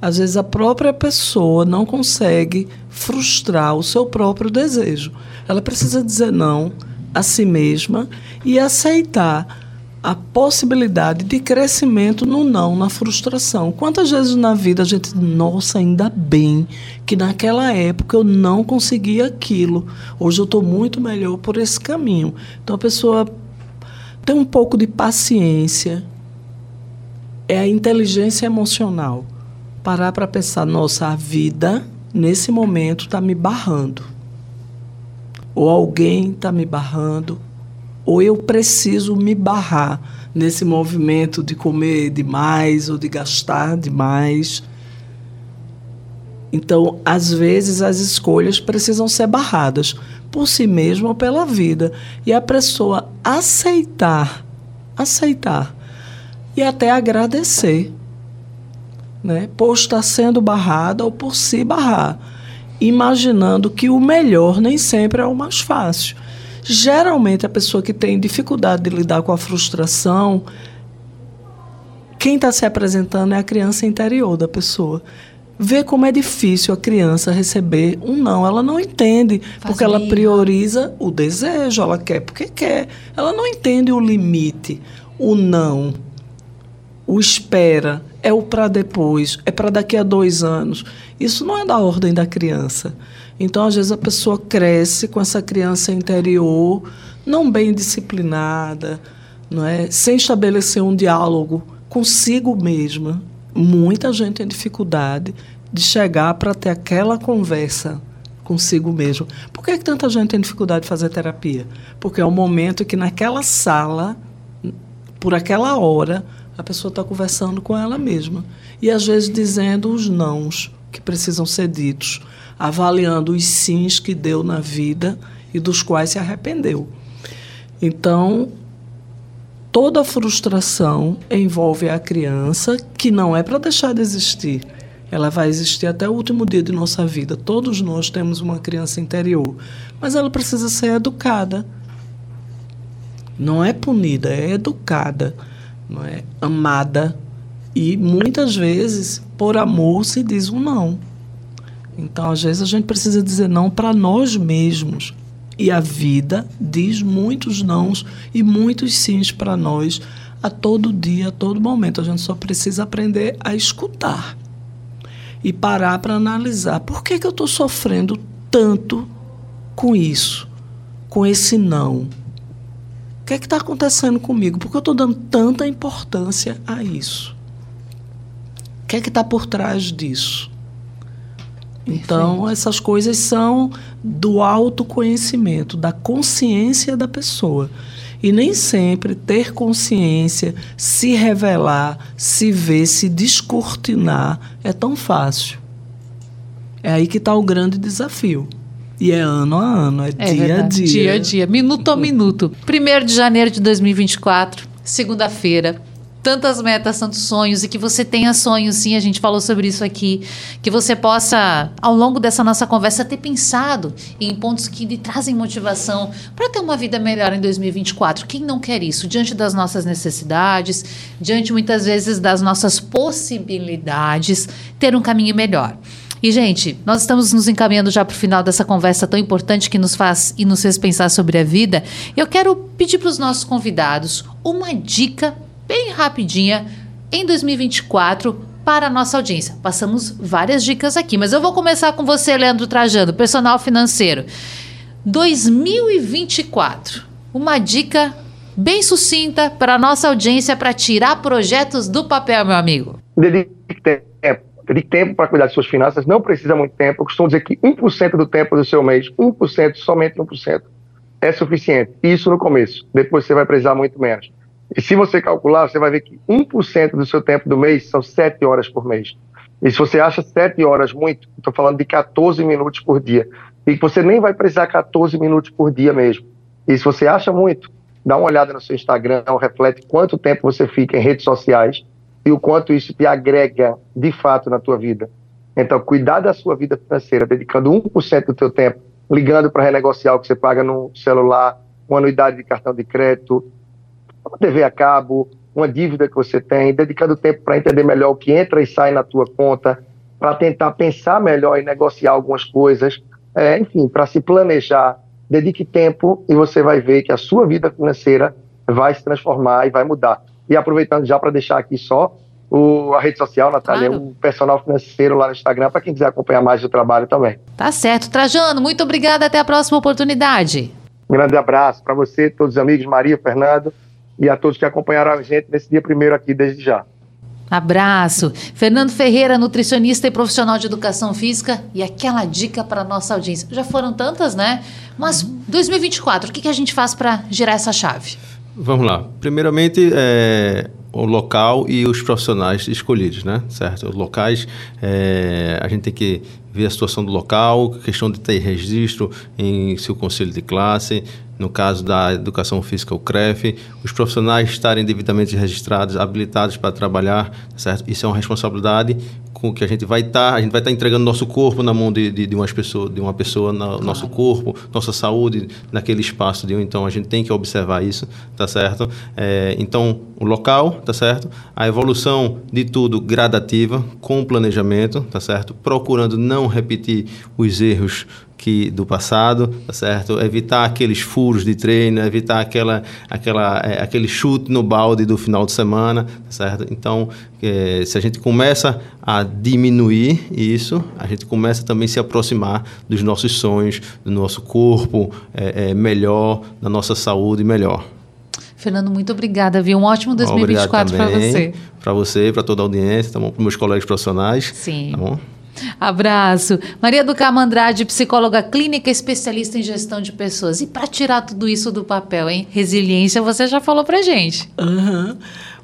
às vezes a própria pessoa não consegue frustrar o seu próprio desejo. Ela precisa dizer não a si mesma e aceitar a possibilidade de crescimento no não, na frustração. Quantas vezes na vida a gente, nossa, ainda bem que naquela época eu não consegui aquilo. Hoje eu estou muito melhor por esse caminho. Então a pessoa tem um pouco de paciência. É a inteligência emocional parar para pensar, nossa, a vida nesse momento está me barrando. Ou alguém está me barrando, ou eu preciso me barrar nesse movimento de comer demais ou de gastar demais. Então, às vezes, as escolhas precisam ser barradas por si mesma ou pela vida. E a pessoa aceitar, aceitar e até agradecer né, por estar sendo barrada ou por se barrar, imaginando que o melhor nem sempre é o mais fácil. Geralmente, a pessoa que tem dificuldade de lidar com a frustração, quem está se apresentando é a criança interior da pessoa. Vê como é difícil a criança receber um não. Ela não entende, Faz porque ela prioriza o desejo, ela quer porque quer. Ela não entende o limite, o não, o espera é o para depois, é para daqui a dois anos. Isso não é da ordem da criança. Então, às vezes, a pessoa cresce com essa criança interior não bem disciplinada, não é? sem estabelecer um diálogo consigo mesma. muita gente tem dificuldade de chegar para ter aquela conversa consigo mesmo. Por que, que tanta gente tem dificuldade de fazer terapia? Porque é o momento que naquela sala, por aquela hora, a pessoa está conversando com ela mesma. E às vezes dizendo os nãos que precisam ser ditos, avaliando os sims que deu na vida e dos quais se arrependeu. Então, toda frustração envolve a criança, que não é para deixar de existir ela vai existir até o último dia de nossa vida. Todos nós temos uma criança interior, mas ela precisa ser educada. Não é punida, é educada, não é amada. E muitas vezes, por amor, se diz um não. Então, às vezes, a gente precisa dizer não para nós mesmos. E a vida diz muitos nãos e muitos sims para nós a todo dia, a todo momento. A gente só precisa aprender a escutar e parar para analisar por que, que eu estou sofrendo tanto com isso, com esse não. O que é está acontecendo comigo? Por que eu estou dando tanta importância a isso? O que é que está por trás disso? Então, essas coisas são do autoconhecimento, da consciência da pessoa. E nem sempre ter consciência, se revelar, se ver, se descortinar é tão fácil. É aí que está o grande desafio. E é ano a ano, é, é dia verdade. a dia. Dia a dia, minuto a minuto. 1 de janeiro de 2024, segunda-feira tantas metas, tantos sonhos e que você tenha sonhos, sim, a gente falou sobre isso aqui, que você possa, ao longo dessa nossa conversa, ter pensado em pontos que lhe trazem motivação para ter uma vida melhor em 2024. Quem não quer isso? Diante das nossas necessidades, diante muitas vezes das nossas possibilidades, ter um caminho melhor. E, gente, nós estamos nos encaminhando já para o final dessa conversa tão importante que nos faz e nos fez pensar sobre a vida. Eu quero pedir para os nossos convidados uma dica bem rapidinha em 2024 para a nossa audiência. Passamos várias dicas aqui, mas eu vou começar com você, Leandro Trajano, personal financeiro. 2024. Uma dica bem sucinta para a nossa audiência para tirar projetos do papel, meu amigo. Dedique tempo. Dedique tempo para cuidar de suas finanças. Não precisa muito tempo. Eu costumo dizer que 1% do tempo do seu mês, 1%, somente 1%, é suficiente. Isso no começo. Depois você vai precisar muito menos. E se você calcular, você vai ver que 1% do seu tempo do mês são 7 horas por mês. E se você acha 7 horas muito, estou falando de 14 minutos por dia. E você nem vai precisar 14 minutos por dia mesmo. E se você acha muito, dá uma olhada no seu Instagram, reflete quanto tempo você fica em redes sociais e o quanto isso te agrega de fato na tua vida. Então, cuidar da sua vida financeira, dedicando 1% do teu tempo, ligando para renegociar o que você paga no celular, uma anuidade de cartão de crédito, uma TV a cabo, uma dívida que você tem, dedicando tempo para entender melhor o que entra e sai na tua conta, para tentar pensar melhor e negociar algumas coisas, é, enfim, para se planejar. Dedique tempo e você vai ver que a sua vida financeira vai se transformar e vai mudar. E aproveitando já para deixar aqui só o, a rede social, Natália, claro. o personal financeiro lá no Instagram, para quem quiser acompanhar mais o trabalho também. Tá certo. Trajano, muito obrigada. Até a próxima oportunidade. Um grande abraço para você, todos os amigos, Maria, Fernando e a todos que acompanharam a gente nesse dia primeiro aqui desde já. Abraço. Fernando Ferreira, nutricionista e profissional de educação física. E aquela dica para nossa audiência. Já foram tantas, né? Mas 2024, o que, que a gente faz para girar essa chave? Vamos lá. Primeiramente, é, o local e os profissionais escolhidos, né? Certo? Os locais, é, a gente tem que ver a situação do local, questão de ter registro em seu conselho de classe, no caso da educação física, o CREF, os profissionais estarem devidamente registrados, habilitados para trabalhar, certo? Isso é uma responsabilidade com que a gente vai estar, tá, a gente vai estar tá entregando nosso corpo na mão de, de, de umas pessoas, de uma pessoa, no claro. nosso corpo, nossa saúde naquele espaço de então a gente tem que observar isso, tá certo? É, então o local, tá certo? A evolução de tudo gradativa, com planejamento, tá certo? Procurando não repetir os erros que do passado, tá certo? Evitar aqueles furos de treino, evitar aquela, aquela, é, aquele chute no balde do final de semana, tá certo? Então, é, se a gente começa a diminuir isso, a gente começa também a se aproximar dos nossos sonhos, do nosso corpo é, é melhor, da nossa saúde melhor. Fernando, muito obrigada, viu? Um ótimo 2024 para você. Para você, para toda a audiência, tá bom? Para meus colegas profissionais. Sim. Tá bom? Abraço. Maria do Carmo Andrade, psicóloga clínica, especialista em gestão de pessoas. E para tirar tudo isso do papel, hein? Resiliência, você já falou para gente. Uhum.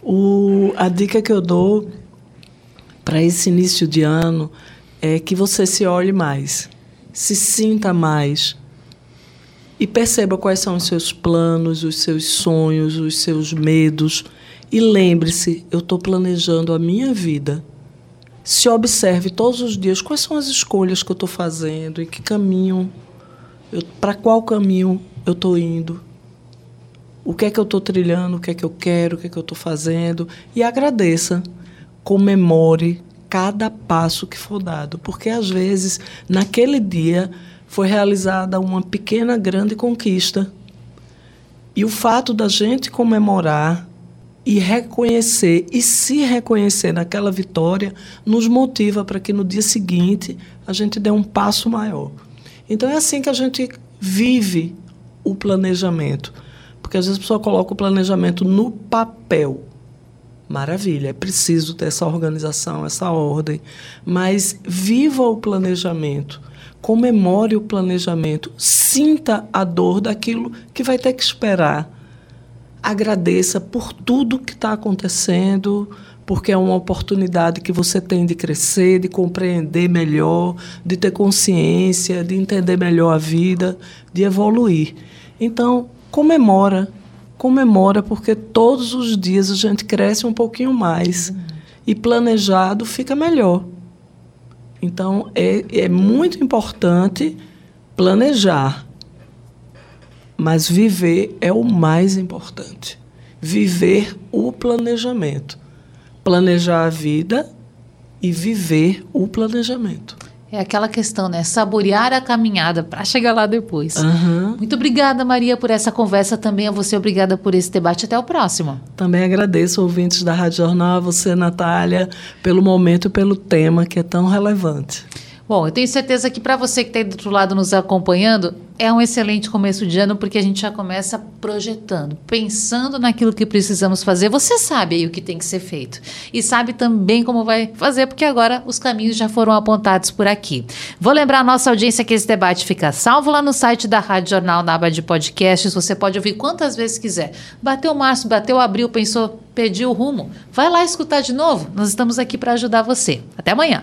O, a dica que eu dou para esse início de ano é que você se olhe mais, se sinta mais e perceba quais são os seus planos, os seus sonhos, os seus medos. E lembre-se, eu estou planejando a minha vida se observe todos os dias quais são as escolhas que eu estou fazendo, em que caminho, para qual caminho eu estou indo, o que é que eu estou trilhando, o que é que eu quero, o que é que eu estou fazendo, e agradeça, comemore cada passo que for dado, porque às vezes naquele dia foi realizada uma pequena grande conquista. E o fato da gente comemorar e reconhecer e se reconhecer naquela vitória nos motiva para que no dia seguinte a gente dê um passo maior. Então é assim que a gente vive o planejamento. Porque às vezes a pessoa coloca o planejamento no papel. Maravilha, é preciso ter essa organização, essa ordem. Mas viva o planejamento, comemore o planejamento, sinta a dor daquilo que vai ter que esperar agradeça por tudo que está acontecendo, porque é uma oportunidade que você tem de crescer, de compreender melhor, de ter consciência, de entender melhor a vida, de evoluir. Então, comemora, comemora, porque todos os dias a gente cresce um pouquinho mais e planejado fica melhor. Então, é, é muito importante planejar mas viver é o mais importante. Viver o planejamento. Planejar a vida e viver o planejamento. É aquela questão, né? Saborear a caminhada para chegar lá depois. Uhum. Muito obrigada, Maria, por essa conversa também. A você, obrigada por esse debate. Até o próximo. Também agradeço, ouvintes da Rádio Jornal, a você, Natália, pelo momento e pelo tema que é tão relevante. Bom, eu tenho certeza que para você que está aí do outro lado nos acompanhando, é um excelente começo de ano porque a gente já começa projetando, pensando naquilo que precisamos fazer. Você sabe aí o que tem que ser feito e sabe também como vai fazer, porque agora os caminhos já foram apontados por aqui. Vou lembrar a nossa audiência que esse debate fica salvo lá no site da Rádio Jornal, na aba de podcasts. Você pode ouvir quantas vezes quiser. Bateu março, bateu abril, pensou, pediu o rumo. Vai lá escutar de novo. Nós estamos aqui para ajudar você. Até amanhã.